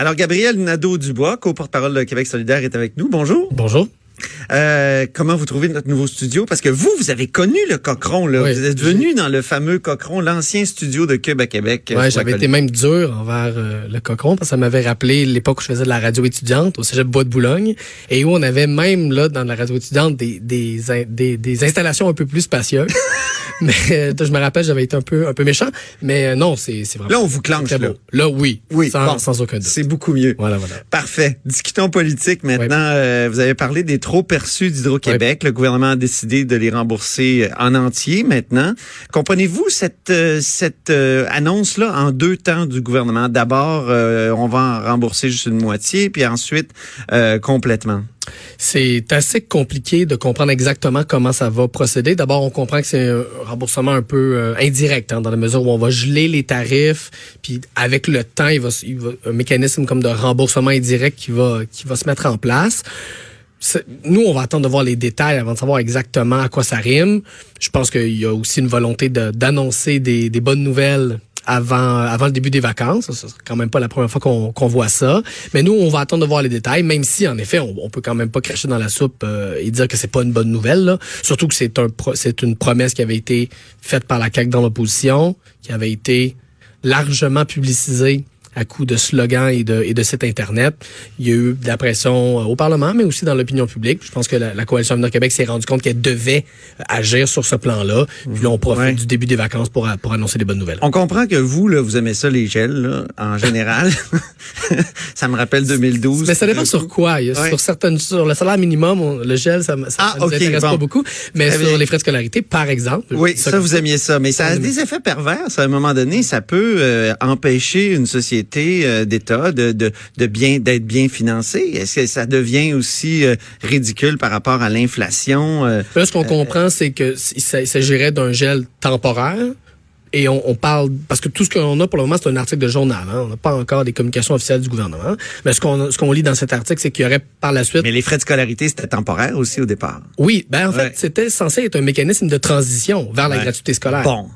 Alors, Gabriel Nadeau-Dubois, co-porte-parole de Québec solidaire, est avec nous. Bonjour. Bonjour. Euh, comment vous trouvez notre nouveau studio? Parce que vous, vous avez connu le Cochron. Là. Oui. Vous êtes venu dans le fameux Cochron, l'ancien studio de Cube à Québec. Ouais, euh, j'avais été même dur envers euh, le Cochron parce que ça m'avait rappelé l'époque où je faisais de la radio étudiante au Cégep Bois de Boulogne et où on avait même là dans la radio étudiante des des, des, des installations un peu plus spacieuses. mais euh, je me rappelle, j'avais été un peu un peu méchant, mais euh, non, c'est c'est vraiment Là, on vous clenche, là. beau. Là, oui, Oui, sans, bon. sans aucun doute. C'est beaucoup mieux. Voilà, voilà. Parfait. Discutons politique maintenant. Euh, vous avez parlé des trop perçus d'Hydro-Québec. Le gouvernement a décidé de les rembourser euh, en entier maintenant. Comprenez-vous cette euh, cette euh, annonce là en deux temps du gouvernement? D'abord, euh, on va en rembourser juste une moitié, puis ensuite euh, complètement. C'est assez compliqué de comprendre exactement comment ça va procéder. D'abord, on comprend que c'est un remboursement un peu euh, indirect, hein, dans la mesure où on va geler les tarifs, puis avec le temps, il va, il va un mécanisme comme de remboursement indirect qui va qui va se mettre en place. C'est- Nous, on va attendre de voir les détails avant de savoir exactement à quoi ça rime. Je pense qu'il y a aussi une volonté d'annoncer des, des bonnes nouvelles avant avant le début des vacances. Ce sera quand même pas la première fois qu'on voit ça. Mais nous, on va attendre de voir les détails, même si, en effet, on, peut quand même pas cracher dans la soupe euh, et dire que c'est pas une bonne nouvelle. là. Surtout que c'est un c'est une promesse qui avait été faite par la CAQ dans l'opposition, qui avait été largement publicisée à coup de slogans et de, et de sites Internet. Il y a eu de la pression euh, au Parlement, mais aussi dans l'opinion publique. Je pense que la, la Coalition Avenir Québec s'est rendue compte qu'elle devait euh, agir sur ce plan-là. Puis là, on profite Ouais. du début des vacances pour, a- pour annoncer des bonnes nouvelles. On comprend que vous, là, vous aimez ça, les gels, là, en général. ça me rappelle 2012. Mais ça dépend sur quoi. Il y a Ouais. Sur certaines, sur le salaire minimum, on- le gel, ça, ça, Ah, ça nous ok, intéresse bon. pas beaucoup. Mais sur les frais de scolarité, par exemple. Oui, ça, vous aimiez ça, mais ça a des effets pervers. Ça, à un moment donné, ça peut euh, empêcher une société euh, d'État de, de, de bien d'être bien financée. Est-ce que ça devient aussi euh, ridicule par rapport à l'inflation euh, Là, ce qu'on comprend, c'est que s- il s'a- il s'agirait d'un gel temporaire. Et on, on parle parce que tout ce qu'on a pour le moment, c'est un article de journal. Hein. On n'a pas encore des communications officielles du gouvernement. Mais ce qu'on ce qu'on lit dans cet article, c'est qu'il y aurait par la suite. Mais les frais de scolarité, c'était temporaire aussi au départ. Oui, ben en fait, Ouais. c'était censé être un mécanisme de transition vers la gratuité scolaire. Bon.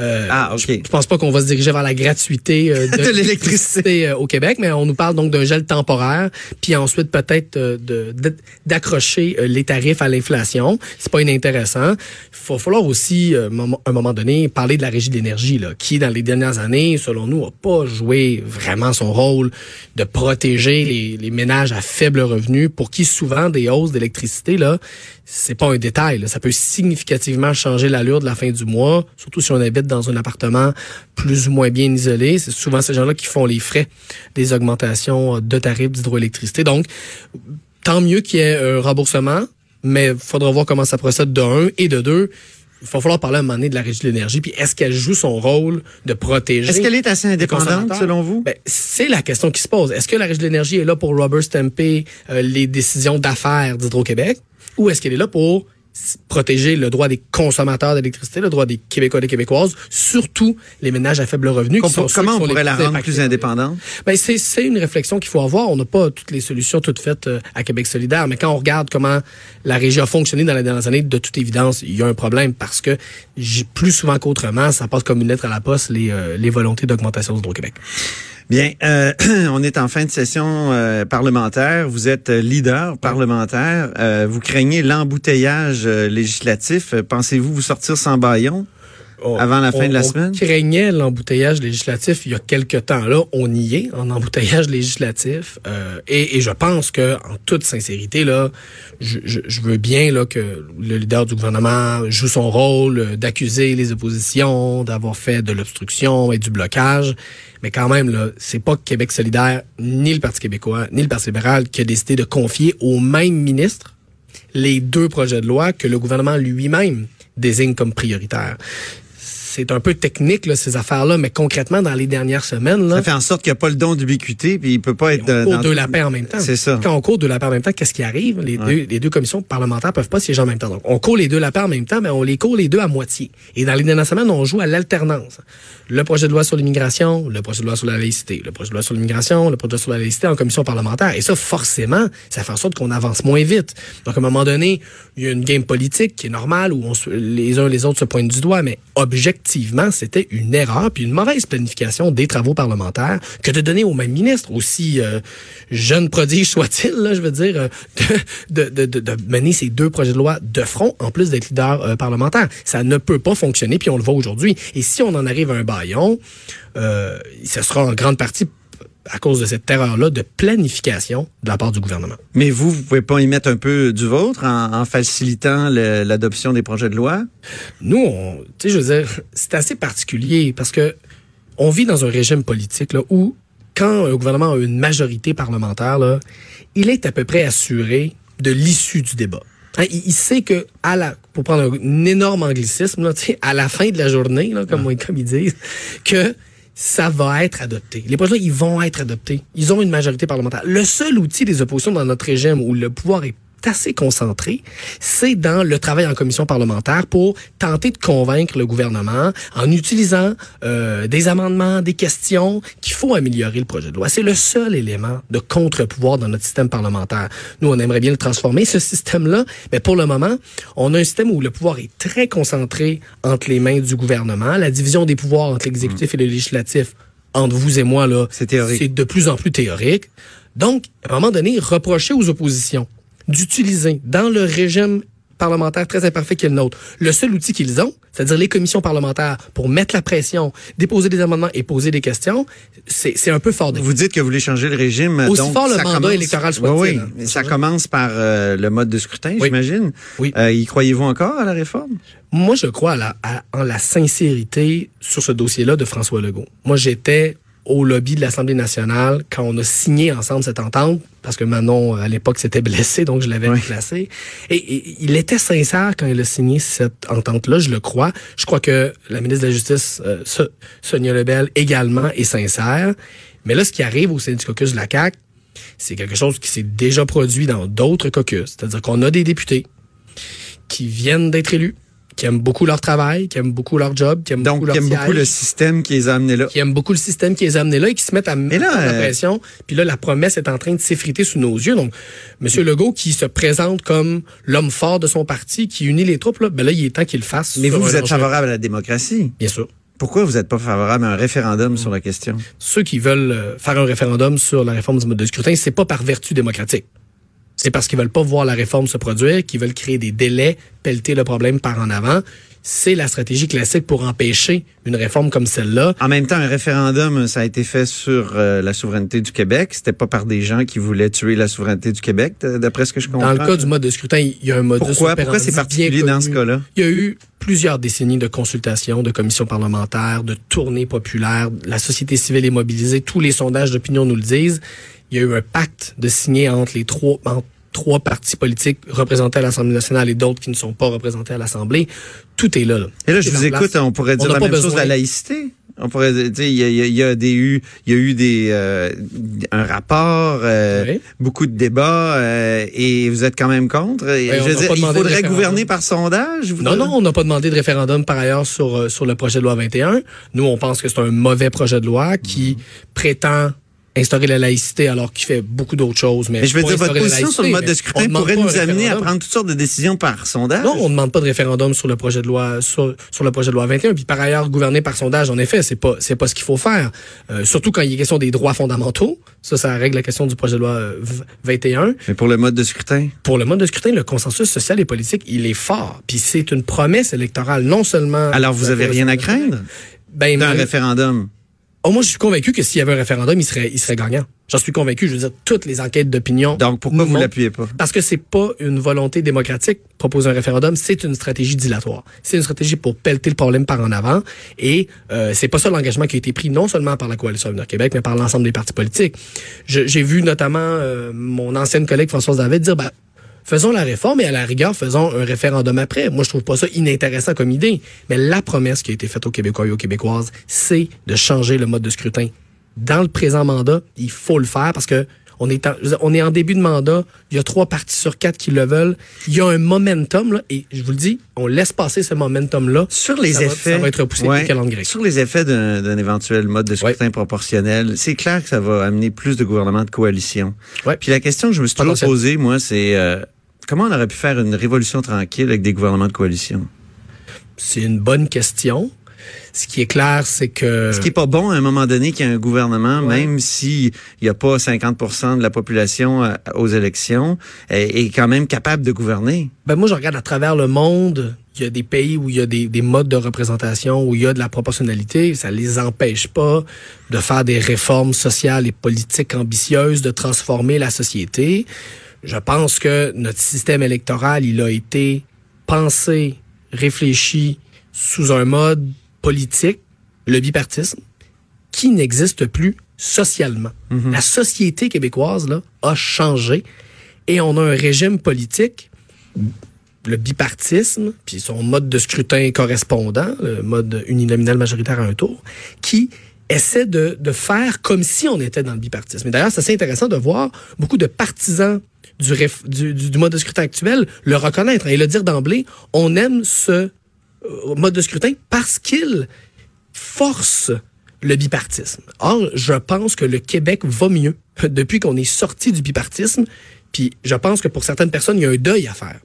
Euh, Ah, ok. Je, je pense pas qu'on va se diriger vers la gratuité euh, de, De l'électricité. euh, au Québec, mais on nous parle donc d'un gel temporaire, puis ensuite peut-être euh, de d'accrocher les tarifs à l'inflation. C'est pas inintéressant. Il va falloir aussi, à un moment donné, parler de la régie de qui dans les dernières années, selon nous, a pas joué vraiment son rôle de protéger les, ménages à faible revenu, pour qui souvent des hausses d'électricité là, c'est pas un détail. Ça peut significativement changer l'allure de la fin du mois, surtout si on habite dans un appartement plus ou moins bien isolé. C'est souvent ces gens-là qui font les frais des augmentations de tarifs d'hydroélectricité. Donc, tant mieux qu'il y ait un remboursement, mais il faudra voir comment ça procède de un et de deux. Il va falloir parler à un moment donné de la régie de l'énergie, puis est-ce qu'elle joue son rôle de protéger Est-ce qu'elle est assez indépendante selon vous? Ben, c'est la question qui se pose. Est-ce que la Régie de l'énergie est là pour rubber stamper euh, les décisions d'affaires d'Hydro-Québec ou est-ce qu'elle est là pour protéger le droit des consommateurs d'électricité, le droit des Québécois et des Québécoises, surtout les ménages à faible revenu. qui sont Comment on pourrait la rendre plus indépendante? ben, c'est, c'est une réflexion qu'il faut avoir. On n'a pas toutes les solutions toutes faites euh, à Québec solidaire, mais quand on regarde comment la régie a fonctionné dans les dernières années, de toute évidence, il y a un problème parce que plus souvent qu'autrement, ça passe comme une lettre à la poste les, euh, les volontés d'augmentation d'Hydro-Québec. Bien, euh, on est en fin de session euh, parlementaire. Vous êtes euh, leader parlementaire. Euh, vous craignez l'embouteillage euh, législatif. Pensez-vous vous sortir sans baillon? Avant la fin On- de la on semaine? craignait l'embouteillage législatif il y a quelque temps. Là, on y est en embouteillage législatif. Euh, et, et je pense que, en toute sincérité, là, je, je, je veux bien là, que le leader du gouvernement joue son rôle d'accuser les oppositions, d'avoir fait de l'obstruction et du blocage. Mais quand même, là, c'est pas Québec solidaire, ni le Parti québécois, ni le Parti libéral qui a décidé de confier au même ministre les deux projets de loi que le gouvernement lui-même désigne comme prioritaires. C'est un peu technique, là, ces affaires-là, mais concrètement, dans les dernières semaines, là, Ça fait en sorte qu'il n'y a pas le don d'ubiquité, puis il peut pas être... on court dans- deux lapins en même temps. C'est ça. Quand on court deux lapins en même temps, qu'est-ce qui arrive? Les, Ouais. deux, les deux commissions parlementaires peuvent pas siéger en même temps. Donc, on court les deux lapins en même temps, mais on les court les deux à moitié. Et dans les dernières semaines, on joue à l'alternance. Le projet de loi sur l'immigration, le projet de loi sur la laïcité, le projet de loi sur l'immigration, le projet de loi sur la laïcité en commission parlementaire. Et ça, forcément, ça fait en sorte qu'on avance moins vite. Donc, à un moment donné, il y a une game politique qui est normale où on se- les uns les autres se pointent du doigt, mais objectivement, effectivement, c'était une erreur puis une mauvaise planification des travaux parlementaires que de donner au même ministre, aussi euh, jeune prodige soit-il, je veux dire, euh, de, mener ces deux projets de loi de front en plus d'être leader euh, parlementaire. Ça ne peut pas fonctionner, puis on le voit aujourd'hui. Et si on en arrive à un baillon, euh, ce sera en grande partie à cause de cette erreur-là de planification de la part du gouvernement. Mais vous, vous pouvez pas y mettre un peu du vôtre en, en facilitant l'adoption des projets de loi? Nous, tu sais, je veux dire, c'est assez particulier parce que on vit dans un régime politique là, où, quand un gouvernement a une majorité parlementaire, là, il est à peu près assuré de l'issue du débat. Hein, il, sait que, à la, pour prendre un, énorme anglicisme, là, à la fin de la journée, là, comme, ah. comme ils disent, que ça va être adopté. Les projets, ils vont être adoptés. Ils ont une majorité parlementaire. Le seul outil des oppositions dans notre régime où le pouvoir est assez concentré, c'est dans le travail en commission parlementaire pour tenter de convaincre le gouvernement en utilisant euh, des amendements, des questions qu'il faut améliorer le projet de loi. C'est le seul élément de contre-pouvoir dans notre système parlementaire. Nous, on aimerait bien le transformer, ce système-là, mais pour le moment, on a un système où le pouvoir est très concentré entre les mains du gouvernement. La division des pouvoirs entre l'exécutif et le législatif entre vous et moi, là, c'est de plus en plus théorique. Donc, à un moment donné, reprocher aux oppositions d'utiliser dans le régime parlementaire très imparfait qui est le nôtre, le seul outil qu'ils ont, c'est-à-dire les commissions parlementaires pour mettre la pression, déposer des amendements et poser des questions, c'est un peu fort. De vous dites que vous voulez changer le régime. Aussi fort le mandat électoral soit Oui, oui. ça commence par euh, le mode de scrutin, j'imagine. Oui. Euh, y croyez-vous encore à la réforme? Moi, je crois à la, à, en la sincérité sur ce dossier-là de François Legault. Moi, j'étais au lobby de l'Assemblée nationale quand on a signé ensemble cette entente, parce que Manon, à l'époque, s'était blessé, donc je l'avais oui. Et, et, il était sincère quand il a signé cette entente-là, je le crois. Je crois que la ministre de la Justice, euh, Sonia Lebel, également est sincère. Mais là, ce qui arrive au sein du caucus de la CAQ, c'est quelque chose qui s'est déjà produit dans d'autres caucus. C'est-à-dire qu'on a des députés qui viennent d'être élus, qui aiment beaucoup leur travail, qui aiment beaucoup leur job, qui aiment Donc, beaucoup leur qui aiment siège, beaucoup le système qui les a amenés là. Qui aiment beaucoup le système qui les a amenés là et qui se mettent à mettre la pression. Puis là, la promesse est en train de s'effriter sous nos yeux. Donc, M. Legault, qui se présente comme l'homme fort de son parti, qui unit les troupes, là, ben là, il est temps qu'il le fasse. Mais vous, vous êtes favorable à la démocratie? Bien sûr. Pourquoi vous n'êtes pas favorable à un référendum mmh. sur la question? Ceux qui veulent faire un référendum sur la réforme du mode de scrutin, c'est pas par vertu démocratique. C'est parce qu'ils veulent pas voir la réforme se produire, qu'ils veulent créer des délais, pelleter le problème par en avant c'est la stratégie classique pour empêcher une réforme comme celle-là. En même temps, un référendum, ça a été fait sur euh, la souveraineté du Québec. C'était pas par des gens qui voulaient tuer la souveraineté du Québec, d'après ce que je comprends. Dans le cas du mode de scrutin, il y a un mode Pourquoi, pourquoi c'est particulier dans ce cas-là? Il y a eu plusieurs décennies de consultations, de commissions parlementaires, de tournées populaires. La société civile est mobilisée. Tous les sondages d'opinion nous le disent. Il y a eu un pacte de signer entre les trois, entre trois partis politiques représentés à l'Assemblée nationale et d'autres qui ne sont pas représentés à l'Assemblée. Tout est là. là. Et là, je vous écoute, on pourrait dire on la même besoin. chose de la laïcité. On pourrait dire, il y a, y a des eu, il y a eu des euh, un rapport, euh, oui. beaucoup de débats, euh, et vous êtes quand même contre. Oui, je veux dire, il faudrait gouverner par sondage. Non, non, on n'a pas demandé de référendum par ailleurs sur sur le projet de loi 21. Nous, on pense que c'est un mauvais projet de loi qui mmh. prétend instaurer la laïcité alors qu'il fait beaucoup d'autres choses. Mais, mais je veux dire, votre position sur le mode de scrutin pourrait nous amener à prendre toutes sortes de décisions par sondage. Non, on ne demande pas de référendum sur le projet de loi sur, sur, le projet de loi 21. Puis par ailleurs, gouverner par sondage, en effet, c'est pas c'est pas ce qu'il faut faire. Euh, surtout quand il est question des droits fondamentaux. Ça, ça règle la question du projet de loi 21. Euh, mais pour le mode de scrutin? Pour le mode de scrutin, le consensus social et politique, il est fort. Puis c'est une promesse électorale, non seulement... Alors vous avez rien à craindre ben, d'un référendum? Oh, moi, je suis convaincu que s'il y avait un référendum, il serait, il serait gagnant. J'en suis convaincu. Je veux dire, toutes les enquêtes d'opinion. Donc, pourquoi vous l'appuyez pas? Parce que c'est pas une volonté démocratique proposer un référendum. C'est une stratégie dilatoire. C'est une stratégie pour pelleter le problème par en avant. Et euh, c'est pas ça l'engagement qui a été pris non seulement par la coalition Avenir Québec, mais par l'ensemble des partis politiques. J'ai vu notamment euh, mon ancienne collègue Françoise David dire, bah, faisons la réforme et à la rigueur, faisons un référendum après. Moi, je trouve pas ça inintéressant comme idée. Mais la promesse qui a été faite aux Québécois et aux Québécoises, c'est de changer le mode de scrutin. Dans le présent mandat, il faut le faire parce que on est, en, on est en début de mandat. Il y a trois partis sur quatre qui le veulent. Il y a un momentum, là, et je vous le dis, on laisse passer ce momentum-là. Sur les ça effets. Va, ça va être repoussé ouais, calendrier. Sur les effets d'un éventuel mode de scrutin ouais. proportionnel, c'est clair que ça va amener plus de gouvernements de coalition. Ouais. Puis la question que je me suis toujours posée, moi, c'est euh, comment on aurait pu faire une révolution tranquille avec des gouvernements de coalition? C'est une bonne question. Ce qui est clair, c'est que... Ce qui est pas bon à un moment donné qu'il y a un gouvernement, même s'il n'y a pas 50% de la population euh, aux élections, est, quand même capable de gouverner. Ben moi, je regarde à travers le monde, il y a des pays où il y a des, des, modes de représentation, où il y a de la proportionnalité. Ça les empêche pas de faire des réformes sociales et politiques ambitieuses, de transformer la société. Je pense que notre système électoral, il a été pensé, réfléchi sous un mode politique, le bipartisme, qui n'existe plus socialement. Mhm. La société québécoise là, a changé et on a un régime politique, le bipartisme, puis son mode de scrutin correspondant, le mode uninominal majoritaire à un tour, qui essaie de, de faire comme si on était dans le bipartisme. Et d'ailleurs, c'est assez intéressant de voir beaucoup de partisans du, du, du, mode de scrutin actuel le reconnaître et le dire d'emblée, on aime ce euh, mode de scrutin parce qu'il force le bipartisme. Or, je pense que le Québec va mieux depuis qu'on est sorti du bipartisme. Puis, je pense que pour certaines personnes, il y a un deuil à faire.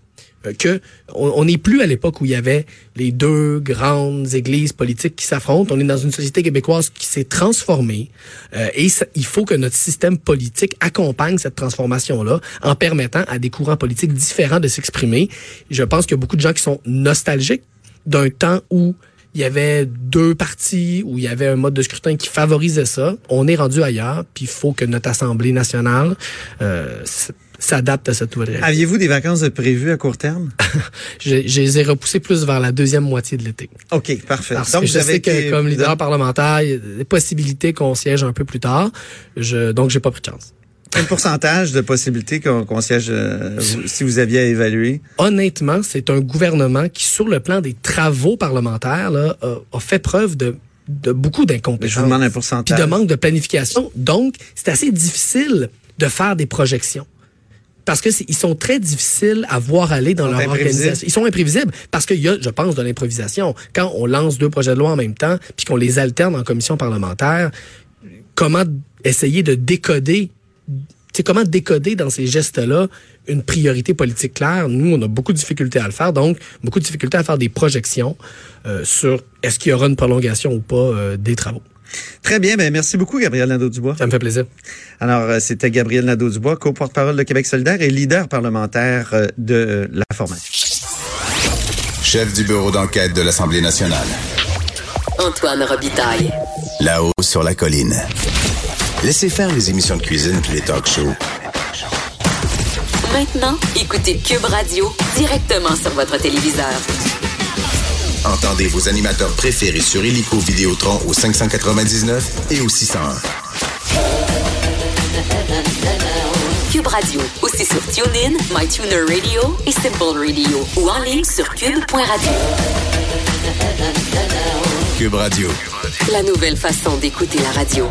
Euh, que on n'est plus à l'époque où il y avait les deux grandes églises politiques qui s'affrontent. On est dans une société québécoise qui s'est transformée euh, et il faut que notre système politique accompagne cette transformation-là en permettant à des courants politiques différents de s'exprimer. Je pense qu'il y a beaucoup de gens qui sont nostalgiques d'un temps où il y avait deux partis, où il y avait un mode de scrutin qui favorisait ça. On est rendu ailleurs, puis il faut que notre Assemblée nationale euh, s'adapte à cette nouvelle réalité. Aviez-vous des vacances prévues à court terme? je, les ai repoussées plus vers la deuxième moitié de l'été. OK, parfait. donc, je sais que comme leader parlementaire, il y a des possibilités qu'on siège un peu plus tard. Je, donc, j'ai pas pris de chance. Quel pourcentage de possibilités qu'on siège euh, si vous aviez à évaluer? Honnêtement, c'est un gouvernement qui, sur le plan des travaux parlementaires, là, a, fait preuve de de beaucoup d'incompétence. Je vous demande un pourcentage. Puis de manque de planification. Donc, c'est assez difficile de faire des projections. Parce que ils sont très difficiles à voir aller dans leur organisation. Ils sont imprévisibles parce qu'il y a, je pense, de l'improvisation. Quand on lance deux projets de loi en même temps, puis qu'on les alterne en commission parlementaire, comment essayer de décoder c'est comment décoder dans ces gestes-là une priorité politique claire. Nous, on a beaucoup de difficultés à le faire, donc beaucoup de difficultés à faire des projections euh, sur est-ce qu'il y aura une prolongation ou pas euh, des travaux. Très bien, ben merci beaucoup Gabriel Nadeau-Dubois. Ça me fait plaisir. Alors, euh, c'était Gabriel Nadeau-Dubois, co-porte-parole de Québec solidaire et leader parlementaire de la formation. Chef du bureau d'enquête de l'Assemblée nationale. Antoine Robitaille. Là-haut sur la colline. Laissez faire les émissions de cuisine puis les talk shows. Maintenant, écoutez Cube Radio directement sur votre téléviseur. Entendez vos animateurs préférés sur Illico Vidéotron au 599 et au 601. Cube Radio, aussi sur TuneIn, MyTuner Radio et Simple Radio ou en ligne sur cube.radio. Cube Radio. La nouvelle façon d'écouter la radio.